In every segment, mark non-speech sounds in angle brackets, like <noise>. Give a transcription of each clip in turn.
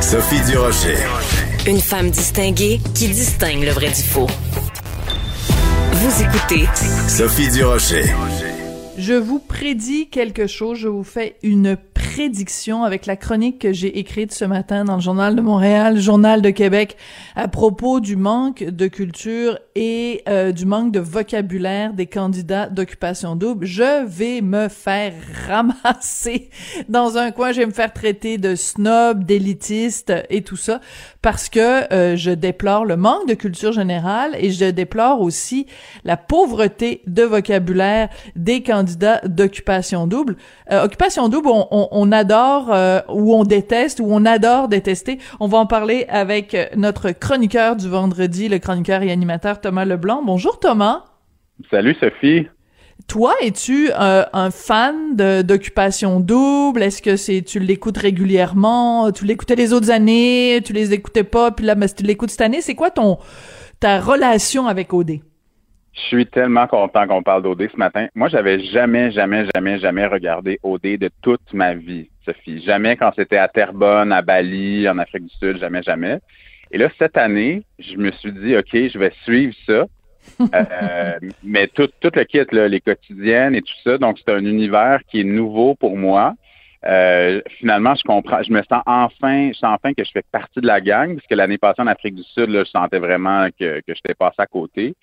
Sophie Durocher. Une femme distinguée qui distingue le vrai du faux. Vous écoutez Sophie Durocher. Je vous prédis quelque chose, je vous fais une prédiction avec la chronique que j'ai écrite ce matin dans le Journal de Montréal, Journal de Québec, à propos du manque de culture et euh, du manque de vocabulaire des candidats d'occupation double. Je vais me faire <laughs> ramasser dans un coin, je vais me faire traiter de snob, d'élitiste et tout ça, parce que euh, je déplore le manque de culture générale et je déplore aussi la pauvreté de vocabulaire des candidats d'occupation double. Euh, occupation double, on, on, on adore euh, ou on déteste ou on adore détester. On va en parler avec notre chroniqueur du vendredi, le chroniqueur et animateur Thomas Leblanc. Bonjour Thomas. Salut Sophie. Toi, es-tu euh, un fan d'occupation double? Est-ce que c'est tu l'écoutes régulièrement? Tu l'écoutais les autres années? Tu les écoutais pas? Puis là, mais si tu l'écoutes cette année, c'est quoi ton ta relation avec OD? Je suis tellement content qu'on parle d'OD ce matin. Moi, j'avais jamais, jamais, jamais, jamais regardé OD de toute ma vie, Sophie. Jamais quand c'était à Terrebonne, à Bali, en Afrique du Sud, jamais, jamais. Et là, cette année, je me suis dit, OK, je vais suivre ça. <laughs> Euh, mais tout, tout le kit, là, les quotidiennes et tout ça, donc c'est un univers qui est nouveau pour moi. Euh, finalement, je comprends, je me sens enfin, je sens enfin que je fais partie de la gang, parce que l'année passée en Afrique du Sud, là, je sentais vraiment que, que j'étais passé à côté.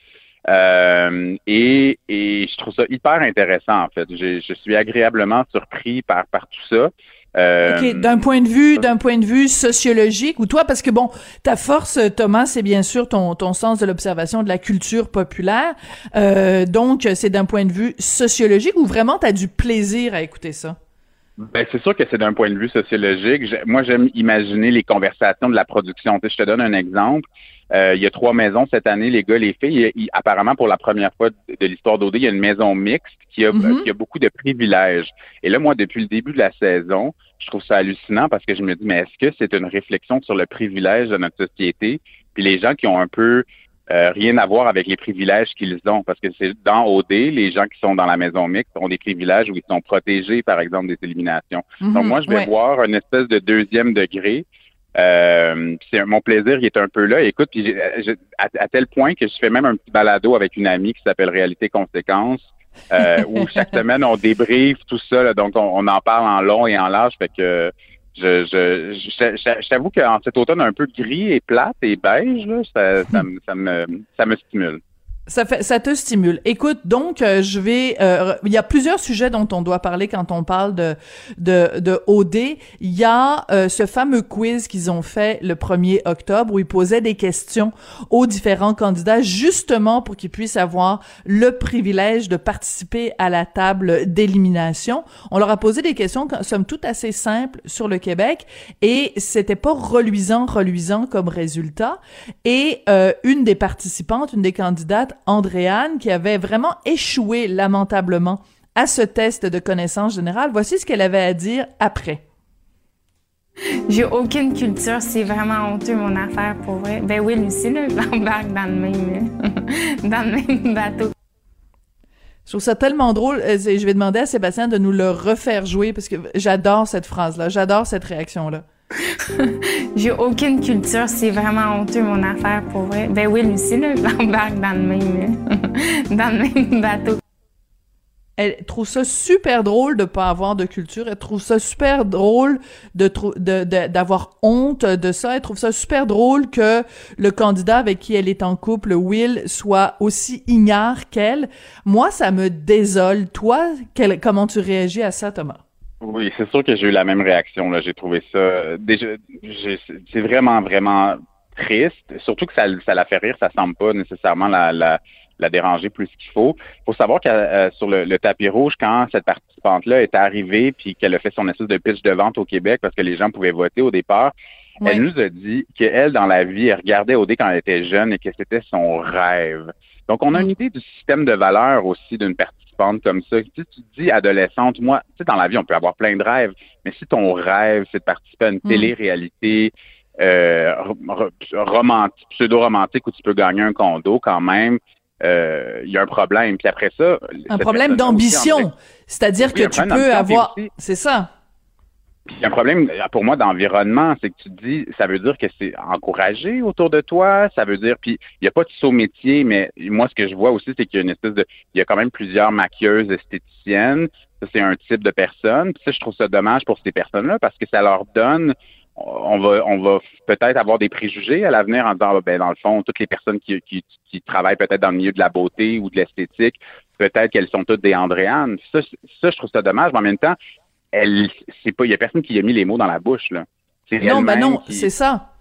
Euh, et, et je trouve ça hyper intéressant, en fait. Je, je suis agréablement surpris par, par tout ça. Euh, OK, d'un point de vue, d'un point de vue sociologique, ou toi, parce que bon, ta force, Thomas, c'est bien sûr ton, ton sens de l'observation de la culture populaire. Euh, donc, c'est d'un point de vue sociologique ou vraiment t'as du plaisir à écouter ça? Ben, c'est sûr que c'est d'un point de vue sociologique. Moi, j'aime imaginer les conversations de la production. Tu sais, je te donne un exemple. Euh, il y a trois maisons cette année, les gars, les filles. Il- il- apparemment, pour la première fois de, de l'histoire d'OD, il y a une maison mixte qui a, Mhm. qui a beaucoup de privilèges. Et là, moi, depuis le début de la saison, je trouve ça hallucinant parce que je me dis, mais est-ce que c'est une réflexion sur le privilège de notre société? Puis les gens qui ont un peu euh, rien à voir avec les privilèges qu'ils ont. Parce que c'est dans OD, les gens qui sont dans la maison mixte ont des privilèges où ils sont protégés, par exemple, des éliminations. Donc Mhm, moi, je vais ouais. voir une espèce de deuxième degré. Euh, c'est mon plaisir, il est un peu là. Écoute, puis j'ai- j'ai- à, à tel point que je fais même un petit balado avec une amie qui s'appelle Réalité Conséquences, euh, où chaque <laughs> semaine on débriefe tout ça. là. donc on, on en parle en long et en large. Fait que je, je, je, je- je t'avoue qu'en cet automne un peu gris et plate et beige, là, ça, ça, me- ça me ça me stimule. Ça fait, ça te stimule. Écoute, donc euh, je vais. euh, il y a plusieurs sujets dont on doit parler quand on parle de de, de OD. Il y a euh, ce fameux quiz qu'ils ont fait le 1er octobre où ils posaient des questions aux différents candidats justement pour qu'ils puissent avoir le privilège de participer à la table d'élimination. On leur a posé des questions somme toute assez simples sur le Québec et c'était pas reluisant reluisant comme résultat. Et euh, une des participantes, une des candidates, Andréane, qui avait vraiment échoué lamentablement à ce test de connaissance générale, voici ce qu'elle avait à dire après. J'ai aucune culture, c'est vraiment honteux mon affaire pour vrai. Ben oui, Lucie, là, <laughs> j'embarque dans le même, <laughs> dans le même bateau. Je trouve ça tellement drôle. Euh, Je vais demander à Sébastien de nous le refaire jouer parce que j'adore cette phrase-là, j'adore cette réaction-là. <laughs> J'ai aucune culture, c'est vraiment honteux mon affaire pour vrai. Ben oui, Lucie, là, j'embarque dans le même, <laughs> dans le même bateau. Elle trouve ça super drôle de pas avoir de culture. Elle trouve ça super drôle de d'avoir honte de ça. Elle trouve ça super drôle que le candidat avec qui elle est en couple, Will, soit aussi ignare qu'elle. Moi, ça me désole. Toi, comment tu réagis à ça, Thomas? Oui, c'est sûr que j'ai eu la même réaction. Là, j'ai trouvé ça euh, déjà. C'est vraiment, vraiment triste. Surtout que ça, ça la fait rire. Ça semble pas nécessairement la, la, la déranger plus qu'il faut. Il faut savoir que euh, sur le, le tapis rouge, quand cette participante-là est arrivée puis qu'elle a fait son espèce de pitch de vente au Québec parce que les gens pouvaient voter au départ. Elle nous a dit qu'elle, dans la vie, elle regardait OD quand elle était jeune et que c'était son rêve. Donc, on a une Mm. idée du système de valeurs aussi d'une participante comme ça. Tu, sais, tu te dis, adolescente, moi, tu sais, dans la vie, on peut avoir plein de rêves, mais si ton rêve, c'est de participer à une Mm. télé-réalité euh, ro- romantique, pseudo-romantique où tu peux gagner un condo quand même, euh, il y a un problème. Puis après ça... Un problème d'ambition. C'est-à-dire Oui, que tu peux avoir... C'est ça. Puis il y a un problème euh, pour moi d'environnement, c'est que tu dis, ça veut dire que c'est encouragé autour de toi, ça veut dire, puis il n'y a pas de saut métier, mais moi ce que je vois aussi, c'est qu'il y a une espèce de, il y a quand même plusieurs maquilleuses esthéticiennes, ça c'est un type de personne, puis ça je trouve ça dommage pour ces personnes-là parce que ça leur donne, on va, on va peut-être avoir des préjugés à l'avenir en disant, ah, ben dans le fond, toutes les personnes qui, qui, qui travaillent peut-être dans le milieu de la beauté ou de l'esthétique, peut-être qu'elles sont toutes des Andréanes. Ça, ça je trouve ça dommage, mais en même temps elle, c'est pas, il y a personne qui a mis les mots dans la bouche, là. C'est Non, ben non, qui- c'est ça.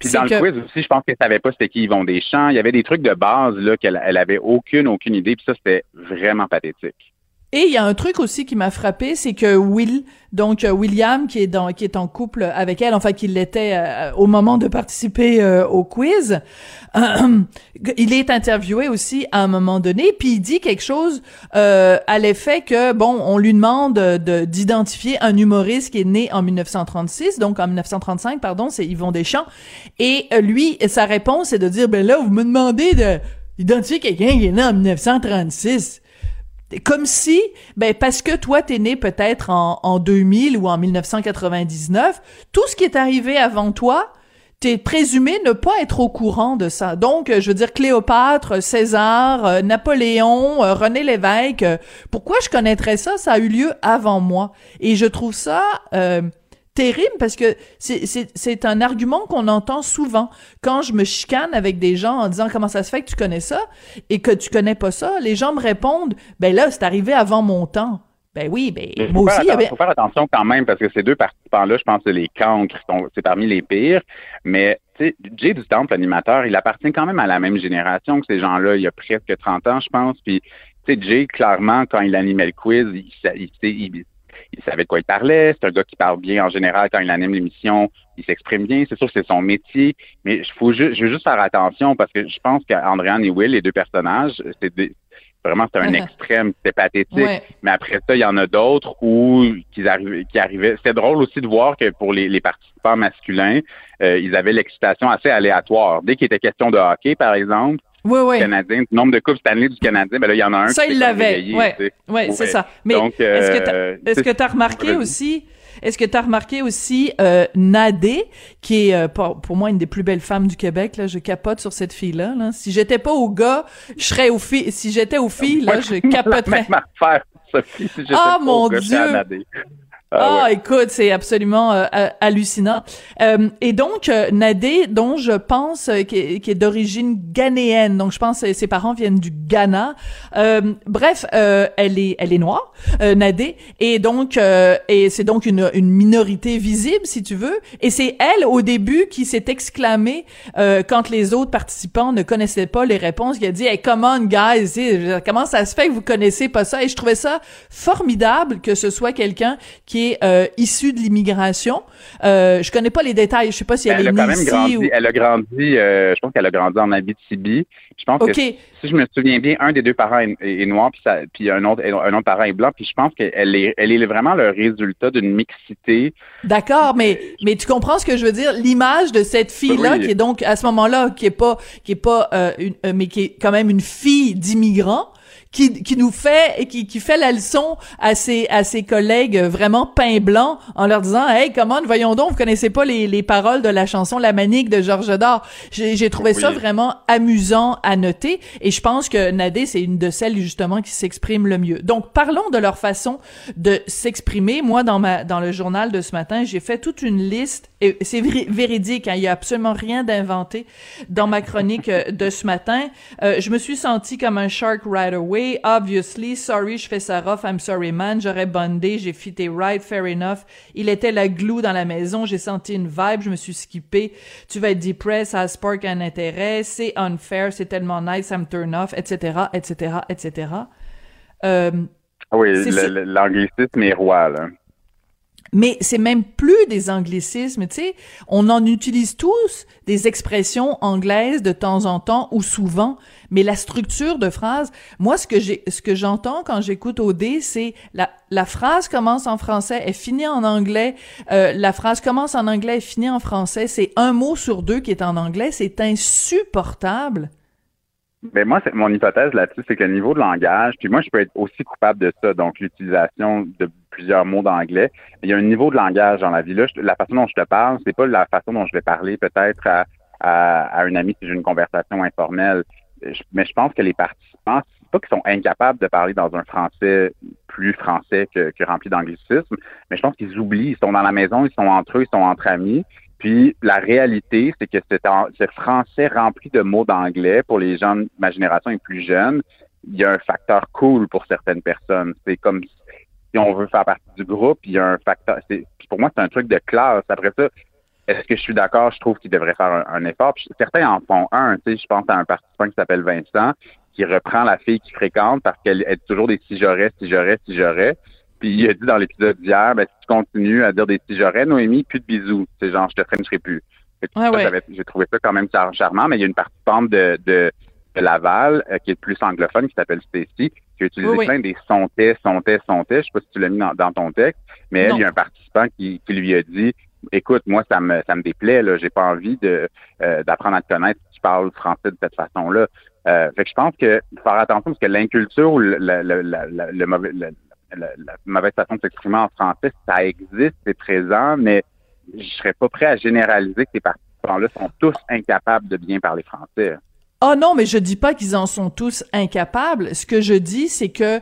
Puis dans le que- quiz aussi, je pense qu'elle savait pas c'était qui Yvon Deschamps. Il y avait des trucs de base, là, qu'elle elle avait aucune, aucune idée, puis ça, c'était vraiment pathétique. Et il y a un truc aussi qui m'a frappé, c'est que Will, donc euh, William, qui est dans, qui est en couple avec elle, enfin qu'il l'était euh, au moment de participer euh, au quiz, <clears throat> il est interviewé aussi à un moment donné, puis il dit quelque chose à l'effet que bon, on lui demande de d'identifier un humoriste qui est né en 1936, donc en 1935, pardon, c'est Yvon Deschamps, et lui, sa réponse est de dire ben là, vous me demandez de identifier quelqu'un qui est né en 1936. Comme si, ben parce que toi t'es né peut-être en, en 2000 ou en 1999, tout ce qui est arrivé avant toi, t'es présumé ne pas être au courant de ça. Donc, euh, je veux dire Cléopâtre, César, euh, Napoléon, euh, René Lévesque. pourquoi je connaîtrais ça? Ça a eu lieu avant moi. Et je trouve ça terrible parce que c'est- c'est c'est un argument qu'on entend souvent quand je me chicane avec des gens en disant comment ça se fait que tu connais ça et que tu connais pas ça. Les gens me répondent ben là c'est arrivé avant mon temps. Ben oui, ben Il moi aussi il avait faut faire attention quand même, parce que ces deux participants-là, je pense que les cancres, c'est parmi les pires. Mais, Jay du Temple, l'animateur, il appartient quand même à la même génération que ces gens-là. Il y a presque 30 ans, je pense. Puis, tu sais, Jay, clairement, quand il animait le quiz, il, il- il- savait de quoi il parlait. C'est un gars qui parle bien en général quand il anime l'émission. Il s'exprime bien. C'est sûr que c'est son métier. Mais faut ju- je veux juste faire attention parce que je pense qu'Andréane et Will, les deux personnages, c'est des- vraiment, c'est un <laughs> extrême. C'est pathétique. Ouais. Mais après ça, il y en a d'autres où qui arrivaient, qui arrivaient. C'était drôle aussi de voir que pour les, les participants masculins, euh, ils avaient l'excitation assez aléatoire. Dès qu'il était question de hockey, par exemple, Oui, oui. Canadien, le nombre de coupes Stanley du Canadien, ben là, il y en a un. Ça, il l'avait. réveillé, Ouais, tu c'est ça. Mais Donc, est-ce que euh, est-ce que c'est- t'as remarqué Vas-y. aussi, est-ce que t'as remarqué aussi euh, Nadé, qui est euh, pour, pour moi une des plus belles femmes du Québec. Là, je capote sur cette fille-là. Là. Si j'étais pas au gars, je serais aux filles. Si j'étais aux filles, là, je <laughs> capoterais. Ah, pas mon gars, Dieu. Ah, Ah, ouais. écoute, c'est absolument euh, hallucinant. Euh, et donc, euh, Nadé, dont je pense euh, qui est, d'origine ghanéenne, donc je pense que ses parents viennent du Ghana. Euh, bref, euh, elle est elle est noire, euh, Nadé, et donc euh, et c'est donc une, une minorité visible, si tu veux. Et c'est elle au début qui s'est exclamée euh, quand les autres participants ne connaissaient pas les réponses, qui a dit hey, "Come on, guys, comment ça se fait que vous connaissez pas ça?" Et je trouvais ça formidable que ce soit quelqu'un qui est euh, issu de l'immigration. Euh, je connais pas les détails, je sais pas si elle, Elle est née quand même ici grandi. ou. Elle a grandi. euh, je pense qu'elle a grandi en Abitibi. Je pense que si je me souviens bien, un des deux parents est, est noir, puis, ça, puis un autre, un autre parent est blanc. Puis je pense qu'elle est, elle est vraiment le résultat d'une mixité. D'accord, mais mais tu comprends ce que je veux dire? L'image de cette fille-là, Oui. qui est donc à ce moment-là, qui est pas qui est pas euh, une, euh, mais qui est quand même une fille d'immigrants. Qui, qui nous fait et qui, qui fait la leçon à ses à ses collègues vraiment pain blanc en leur disant hey comment voyons donc vous connaissez pas les, les paroles de la chanson La Manique de Georges Dard. J'ai trouvé ça vraiment amusant à noter et je pense que Nadé c'est une de celles justement qui s'exprime le mieux. Donc parlons de leur façon de s'exprimer. Moi dans ma dans le journal de ce matin j'ai fait toute une liste c'est vé- véridique hein, il y a absolument rien d'inventé dans ma chronique euh, de ce matin. Euh, je me suis senti comme un shark right away. Obviously sorry je fais ça rough. I'm sorry man. J'aurais bondé. J'ai fité right. Fair enough. Il était la glue dans la maison. J'ai senti une vibe. Je me suis skippé tu vas être depressed. Ça spark un intérêt. C'est unfair. C'est tellement nice. Ça me turn off etc etc etc euh, Ah oui, l'anglicisme est roi, là. Mais c'est même plus des anglicismes, tu sais, on en utilise tous des expressions anglaises de temps en temps ou souvent, mais la structure de phrase, moi ce que j'ai ce que j'entends quand j'écoute OD, c'est la la phrase commence en français, elle finit en anglais, euh, la phrase commence en anglais, elle finit en français, c'est un mot sur deux qui est en anglais, c'est insupportable. Mais moi, c'est mon hypothèse là-dessus, c'est que le niveau de langage, puis moi, je peux être aussi coupable de ça, donc l'utilisation de plusieurs mots d'anglais. Il y a un niveau de langage dans la vie là. la façon dont je te parle, c'est pas la façon dont je vais parler peut-être à, à, à une amie si j'ai une conversation informelle. mais je pense que les participants, c'est pas qu'ils sont incapables de parler dans un français plus français que, rempli d'anglicisme, mais je pense qu'ils oublient. Ils sont dans la maison, ils sont entre eux, ils sont entre amis. Puis la réalité, c'est que ce français rempli de mots d'anglais pour les gens de ma génération et plus jeunes, il y a un facteur cool pour certaines personnes. C'est comme si on veut faire partie du groupe, il y a un facteur. Pour moi, c'est un truc de classe. Après ça, est-ce que je suis d'accord? Je trouve qu'il devrait faire un, effort. certains en font un. Tu sais, je pense à un participant qui s'appelle Vincent, qui reprend la fille qu'il fréquente parce qu'elle est toujours des si j'aurais, si j'aurais, si j'aurais. Puis il a dit dans l'épisode d'hier, ben, si tu continues à dire des petits j'aurais, Noémie, plus de bisous. C'est genre, je te frencherai plus. J'ai trouvé ça quand même charmant, mais il y a une participante de, de, de Laval euh, qui est plus anglophone, qui s'appelle Stacy, qui a utilisé plein des sontais, sontais, sontais. Je sais pas si tu l'as mis dans, ton texte, mais elle, il y a un participant qui, qui lui a dit Écoute, moi, ça me ça me déplaît, là, j'ai pas envie de euh, d'apprendre à te connaître si tu parles français de cette façon-là. Euh, fait que je pense que faire attention parce que l'inculture ou le, le, le, le, mauvais la, mauvaise façon de s'exprimer en français, ça existe, c'est présent, mais je serais pas prêt à généraliser que ces participants-là sont tous incapables de bien parler français. Oh non, mais je dis pas qu'ils en sont tous incapables. Ce que je dis, c'est que,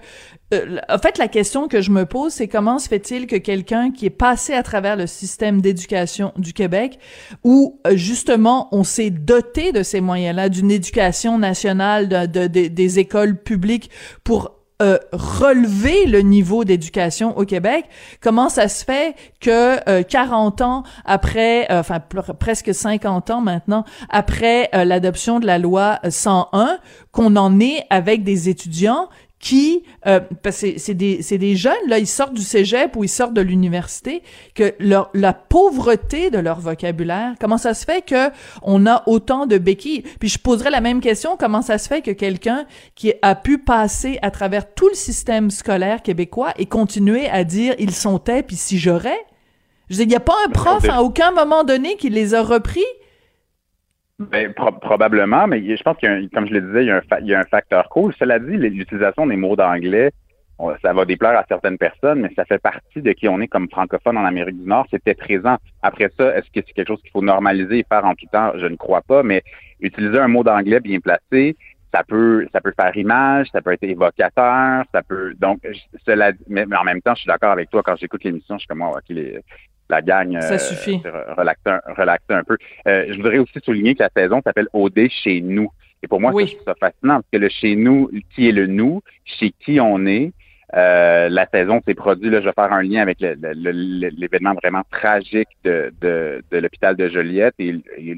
euh, en fait, la question que je me pose, c'est comment se fait-il que quelqu'un qui est passé à travers le système d'éducation du Québec, où euh, justement on s'est doté de ces moyens-là, d'une éducation nationale, de, des écoles publiques pour euh, relever le niveau d'éducation au Québec. Comment ça se fait que 40 euh, ans après, euh, enfin presque 50 ans maintenant, après l'adoption de la loi 101, qu'on en est avec des étudiants qui, euh, parce que c'est des, des jeunes, là, ils sortent du cégep ou ils sortent de l'université, que leur, la pauvreté de leur vocabulaire, comment ça se fait que on a autant de béquilles? Puis je poserais la même question, comment ça se fait que quelqu'un qui a pu passer à travers tout le système scolaire québécois et continuer à dire ils sont tais puis si j'aurais? Je veux il n'y a pas un prof à aucun moment donné qui les a repris ben, probablement, mais je pense qu'il comme je le disais, il y, a un y a facteur cool. Cela dit, l'utilisation des mots d'anglais, ça va déplaire à certaines personnes, mais ça fait partie de qui on est comme francophone en Amérique du Nord. C'était présent. Après ça, est-ce que c'est quelque chose qu'il faut normaliser et faire en tout temps? Je ne crois pas, mais utiliser un mot d'anglais bien placé, ça peut ça peut faire image, ça peut être évocateur, ça peut donc cela mais, en même temps, je suis d'accord avec toi quand j'écoute l'émission, je suis comme moi, ok, les, la ça euh, suffit. relaxer, un, peu. Euh, je voudrais aussi souligner que la saison s'appelle OD chez nous. Et pour moi, c'est ça, fascinant parce que le chez nous, qui est le nous, chez qui on est, euh, la saison s'est produite, là, je vais faire un lien avec l'événement vraiment tragique de, de, l'hôpital de Joliette et,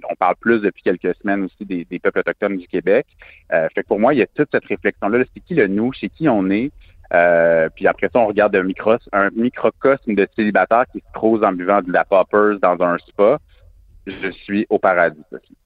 on parle plus depuis quelques semaines aussi des, peuples autochtones du Québec. fait que pour moi, il y a toute cette réflexion-là, c'est qui le nous, chez qui on est, euh, puis après ça, on regarde un, micro, un microcosme de célibataire qui se trouve en buvant de la poppers dans un spa. Je suis au paradis, aussi.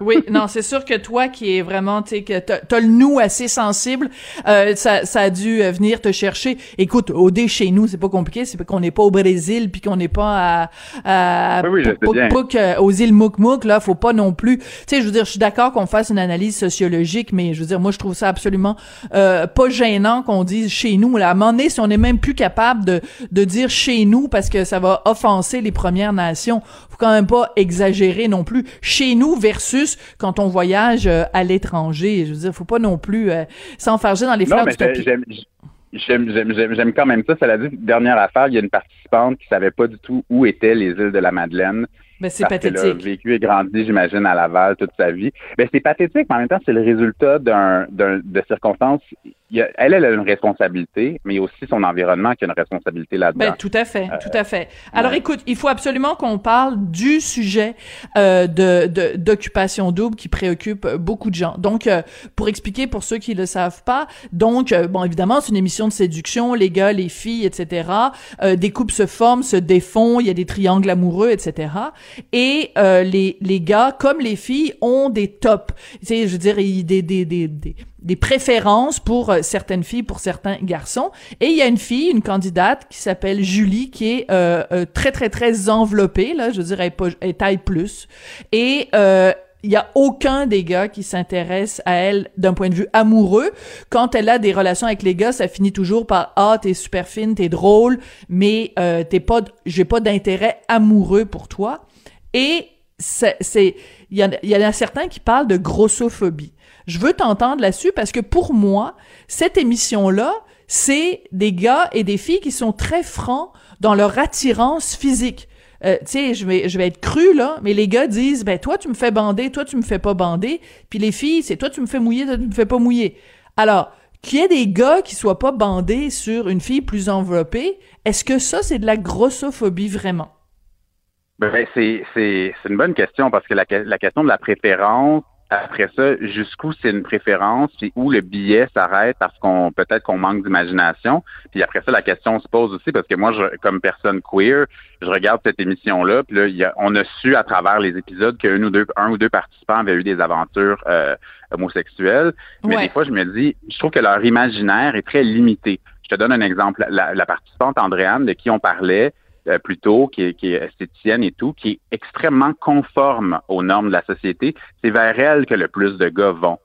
Oui, non, c'est sûr que toi qui est vraiment, tu sais, que t'as, le nous assez sensible, euh, ça, ça a dû euh, venir te chercher. Écoute, au dé chez nous, c'est pas compliqué, c'est qu'on n'est pas au Brésil puis qu'on n'est pas à, à oui, euh, aux îles Mouk là, faut pas non plus. Tu sais, je veux dire, je suis d'accord qu'on fasse une analyse sociologique, mais je veux dire, moi, je trouve ça absolument euh, pas gênant qu'on dise chez nous. Là, à un moment donné, si on est même plus capable de, de dire chez nous parce que ça va offenser les Premières Nations, faut quand même pas exagérer non plus. Chez nous versus quand on voyage euh, à l'étranger. Je veux dire, faut pas non plus euh, s'enfarger dans les fleurs du tapis. J'aime quand même ça. Ça l'a dit, dernière affaire, il y a une participante qui savait pas du tout où étaient les îles de la Madeleine. Ben, c'est parce qu'elle a pathétique. vécu et grandi, j'imagine, à Laval toute sa vie. Ben, c'est pathétique, mais en même temps, c'est le résultat d'un, d'un- de circonstances. Il y a- elle, elle a une responsabilité, mais il y a aussi son environnement qui a une responsabilité là-dedans. Ben, tout à fait, tout à fait. Alors, ouais. écoute, il faut absolument qu'on parle du sujet euh, de de- d'occupation double qui préoccupe beaucoup de gens. Donc, euh, pour expliquer pour ceux qui le savent pas, donc, euh, bon, évidemment, c'est une émission de séduction, les gars, les filles, etc. Euh, des couples se forment, se défont, il y a des triangles amoureux, etc. Et euh, les les gars, comme les filles, ont des tops. Tu sais, je veux dire, des des des des des préférences pour euh, certaines filles, pour certains garçons. Et il y a une fille, une candidate qui s'appelle Julie, qui est euh, euh, très très très enveloppée. Là, je dire, elle, elle taille plus. Et euh, il y a aucun des gars qui s'intéresse à elle d'un point de vue amoureux. Quand elle a des relations avec les gars, ça finit toujours par ah t'es super fine, t'es drôle, mais euh, t'es pas, j'ai pas d'intérêt amoureux pour toi. Et c'est, il y, en y en a certains qui parlent de grossophobie. Je veux t'entendre là-dessus parce que pour moi, cette émission-là, c'est des gars et des filles qui sont très francs dans leur attirance physique. Euh, tu sais, je vais, je vais être cru là, mais les gars disent, ben toi tu me fais bander, toi tu me fais pas bander, puis les filles, c'est toi tu me fais mouiller, toi tu me fais pas mouiller. Alors, qu'il y ait des gars qui soient pas bandés sur une fille plus enveloppée, est-ce que ça c'est de la grossophobie vraiment? Ben, c'est, c'est, c'est une bonne question parce que la, la question de la préférence, après ça, jusqu'où c'est une préférence, puis où le billet s'arrête parce qu'on peut-être qu'on manque d'imagination. Puis après ça, la question se pose aussi parce que moi, je, comme personne queer, je regarde cette émission-là, puis là, il y a, on a su à travers les épisodes qu'un ou deux, un ou deux participants avaient eu des aventures euh, homosexuelles. Mais Ouais. des fois, je me dis, je trouve que leur imaginaire est très limité. Je te donne un exemple. La, la participante Andréane, de qui on parlait euh, plus tôt, qui est, qui est esthéticienne et tout, qui est extrêmement conforme aux normes de la société, c'est vers elle que le plus de gars vont.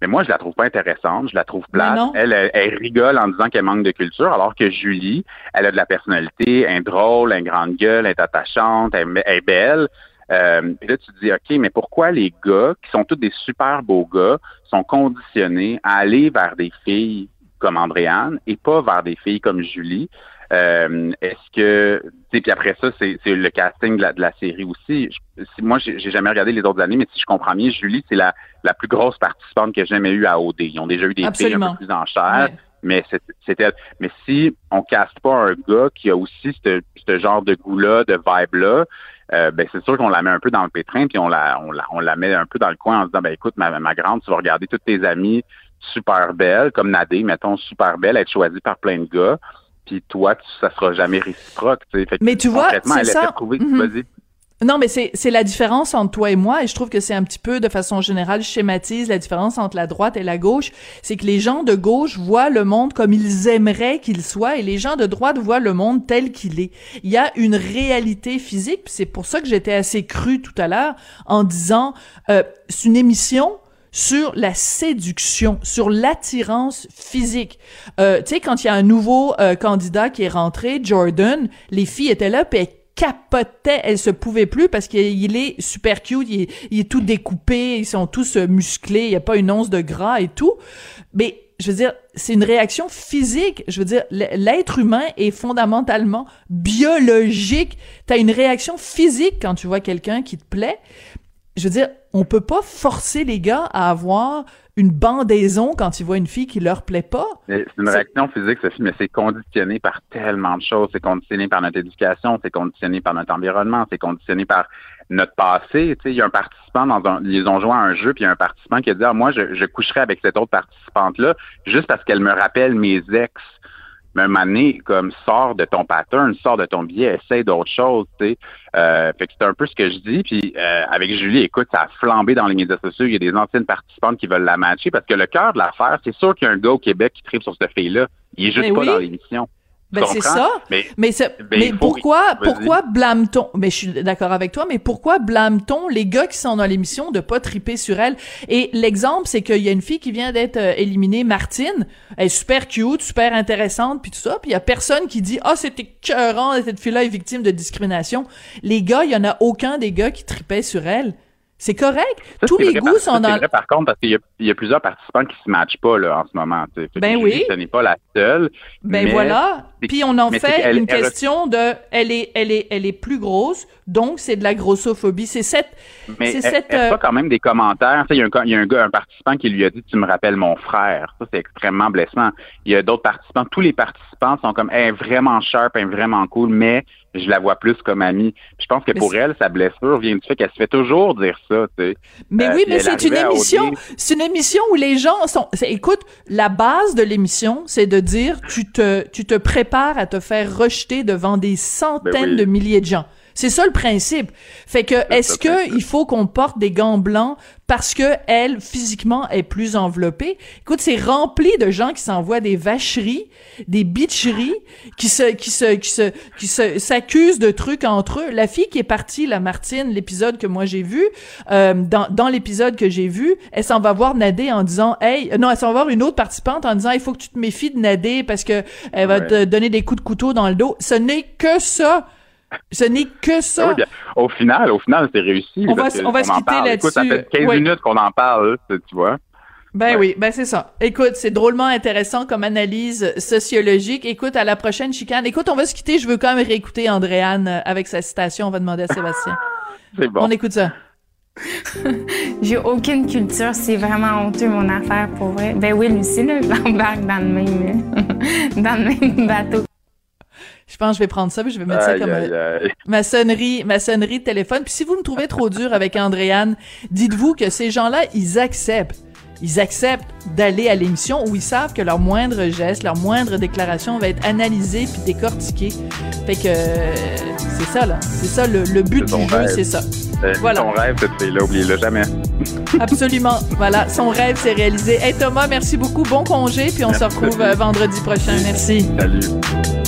Mais moi, je la trouve pas intéressante, je la trouve plate. Elle, elle, elle rigole en disant qu'elle manque de culture, alors que Julie, elle a de la personnalité, elle est drôle, elle a une grande gueule, elle est attachante, elle, elle est belle. Euh, puis là, tu te dis, OK, mais pourquoi les gars, qui sont tous des super beaux gars, sont conditionnés à aller vers des filles comme Andréane et pas vers des filles comme Julie? Euh, Est-ce que, tu sais, puis après ça, c'est c'est le casting de la, de la série aussi. Je- si- moi, j'ai j'ai jamais regardé les autres années, mais si je comprends bien, Julie, c'est la, la plus grosse participante que j'ai jamais eue à OD. Ils ont déjà eu des filles un peu plus en chair, mais c'était. Mais si on caste pas un gars qui a aussi ce ce genre de goût-là, de vibe-là, euh, ben c'est sûr qu'on la met un peu dans le pétrin, puis on la, on la, on la met un peu dans le coin en se disant, ben écoute, ma, ma grande, tu vas regarder toutes tes amies super belles, comme Nadé, mettons, super belles, être choisies par plein de gars, puis toi, tu, ça sera jamais réciproque. Fait que Mais tu vois, c'est ça. Mhm. Non, mais c'est la différence entre toi et moi, et je trouve que c'est un petit peu, de façon générale, schématise la différence entre la droite et la gauche. C'est que les gens de gauche voient le monde comme ils aimeraient qu'il soit, et les gens de droite voient le monde tel qu'il est. Il y a une réalité physique, c'est pour ça que j'étais assez cru tout à l'heure en disant, euh, c'est une émission sur la séduction, sur l'attirance physique. Euh, tu sais, quand il y a un nouveau euh, candidat qui est rentré, Jordan, les filles étaient là, puis elles capotaient, elles se pouvaient plus parce qu'il est super cute, il est, il est tout découpé, ils sont tous euh, musclés, il n'y a pas une once de gras et tout. Mais je veux dire, c'est une réaction physique. Je veux dire, l'être humain est fondamentalement biologique. T'as une réaction physique quand tu vois quelqu'un qui te plaît je veux dire, on peut pas forcer les gars à avoir une bandaison quand ils voient une fille qui leur plaît pas. C'est une réaction physique, Sophie, mais c'est conditionné par tellement de choses. C'est conditionné par notre éducation, c'est conditionné par notre environnement, c'est conditionné par notre passé. Tu sais, il y a un participant dans un, ils ont joué à un jeu, puis il y a un participant qui a dit, ah, moi, je, je coucherai avec cette autre participante-là juste parce qu'elle me rappelle mes ex. Mais un moment donné, comme, sors de ton pattern, sors de ton billet, essaye d'autres choses, tu sais. Euh, fait que c'est un peu ce que je dis. Puis euh, avec Julie, écoute, ça a flambé dans les médias sociaux. Il y a des anciennes participantes qui veulent la matcher parce que le cœur de l'affaire, c'est sûr qu'il y a un gars au Québec qui tripe sur cette fille-là. Il est juste Mais pas oui. dans l'émission. Ben c'est ça. Mais Mais, Ben, mais il faut- pourquoi, pourquoi blâme-t-on, mais je suis d'accord avec toi, mais pourquoi blâme-t-on les gars qui sont dans l'émission de pas triper sur elle? Et l'exemple, c'est qu'il y a une fille qui vient d'être euh, éliminée, Martine, elle est super cute, super intéressante, puis tout ça, puis il y a personne qui dit, ah, c'était écœurant, cette fille-là est victime de discrimination. Les gars, il y en a aucun des gars qui tripaient sur elle. C'est correct. Ça, Tous les goûts par- sont ça, dans. C'est vrai, par contre, parce qu'il y a, il y a plusieurs participants qui se matchent pas là, en ce moment. Ben oui. Ce n'est pas la seule. Ben mais voilà. Puis on en fait une elle- question de, elle est, elle est, elle est plus grosse, donc c'est de la grossophobie. C'est cette, Mais c'est cette. euh, reçoit quand même des commentaires. Il y, a un, il y a un gars, un participant qui lui a dit Tu me rappelles mon frère. Ça, c'est extrêmement blessant. Il y a d'autres participants. Tous les participants sont comme Elle est vraiment sharp, vraiment cool, mais je la vois plus comme amie. Puis je pense que Mais pour elle, sa blessure vient du fait qu'elle se fait toujours dire ça. Tu sais. Mais Euh, oui, mais c'est une émission, c'est une émission où les gens sont. Écoute, la base de l'émission, c'est de dire tu te, tu te prépares à te faire rejeter devant des centaines Ben oui. de milliers de gens. C'est ça le principe. Fait que est-ce que il faut qu'on porte des gants blancs parce que elle physiquement est plus enveloppée? Écoute, c'est rempli de gens qui s'envoient des vacheries, des bitcheries, qui se qui se qui se qui se s'accusent de trucs entre eux. La fille qui est partie, la Martine, l'épisode que moi j'ai vu, euh, dans dans l'épisode que j'ai vu, elle s'en va voir Nadé en disant hey, euh, non, elle s'en va voir une autre participante en disant il faut que tu te méfies de Nadé parce que elle va Ouais. te donner des coups de couteau dans le dos. Ce n'est que ça. Ce n'est que Ah ça. oui, bien, au final, au final, c'est réussi. On va on va se quitter. Écoute, ça là-dessus. fait 15 Oui. minutes qu'on en parle, tu vois. Ben Ouais. oui, ben c'est ça. Écoute, c'est drôlement intéressant comme analyse sociologique. Écoute, à la prochaine chicane. Écoute, on va se quitter. Je veux quand même réécouter Andréane euh, avec sa citation. On va demander à Sébastien. <laughs> C'est bon. On écoute ça. <laughs> J'ai aucune culture, c'est vraiment honteux mon affaire pour vrai. Ben oui, Lucie, là, <laughs> je l'embarque dans le même, dans le même bateau. Je pense que je vais prendre ça, puis je vais mettre ça comme aïe, euh, aïe. ma sonnerie, ma sonnerie de téléphone. Puis si vous me trouvez trop dur avec Andréane, dites-vous que ces gens-là, ils acceptent. Ils acceptent d'aller à l'émission où ils savent que leur moindre geste, leur moindre déclaration va être analysée puis décortiquée. Fait que euh, c'est ça là, c'est ça le, le but du jeu, c'est ça. Euh, Voilà. Ton rêve, cette fille-là, oubliez-le jamais. <laughs> Absolument. Voilà, son rêve s'est réalisé. Hey Thomas, merci beaucoup, bon congé, puis on se retrouve euh, vendredi prochain. Merci. Salut.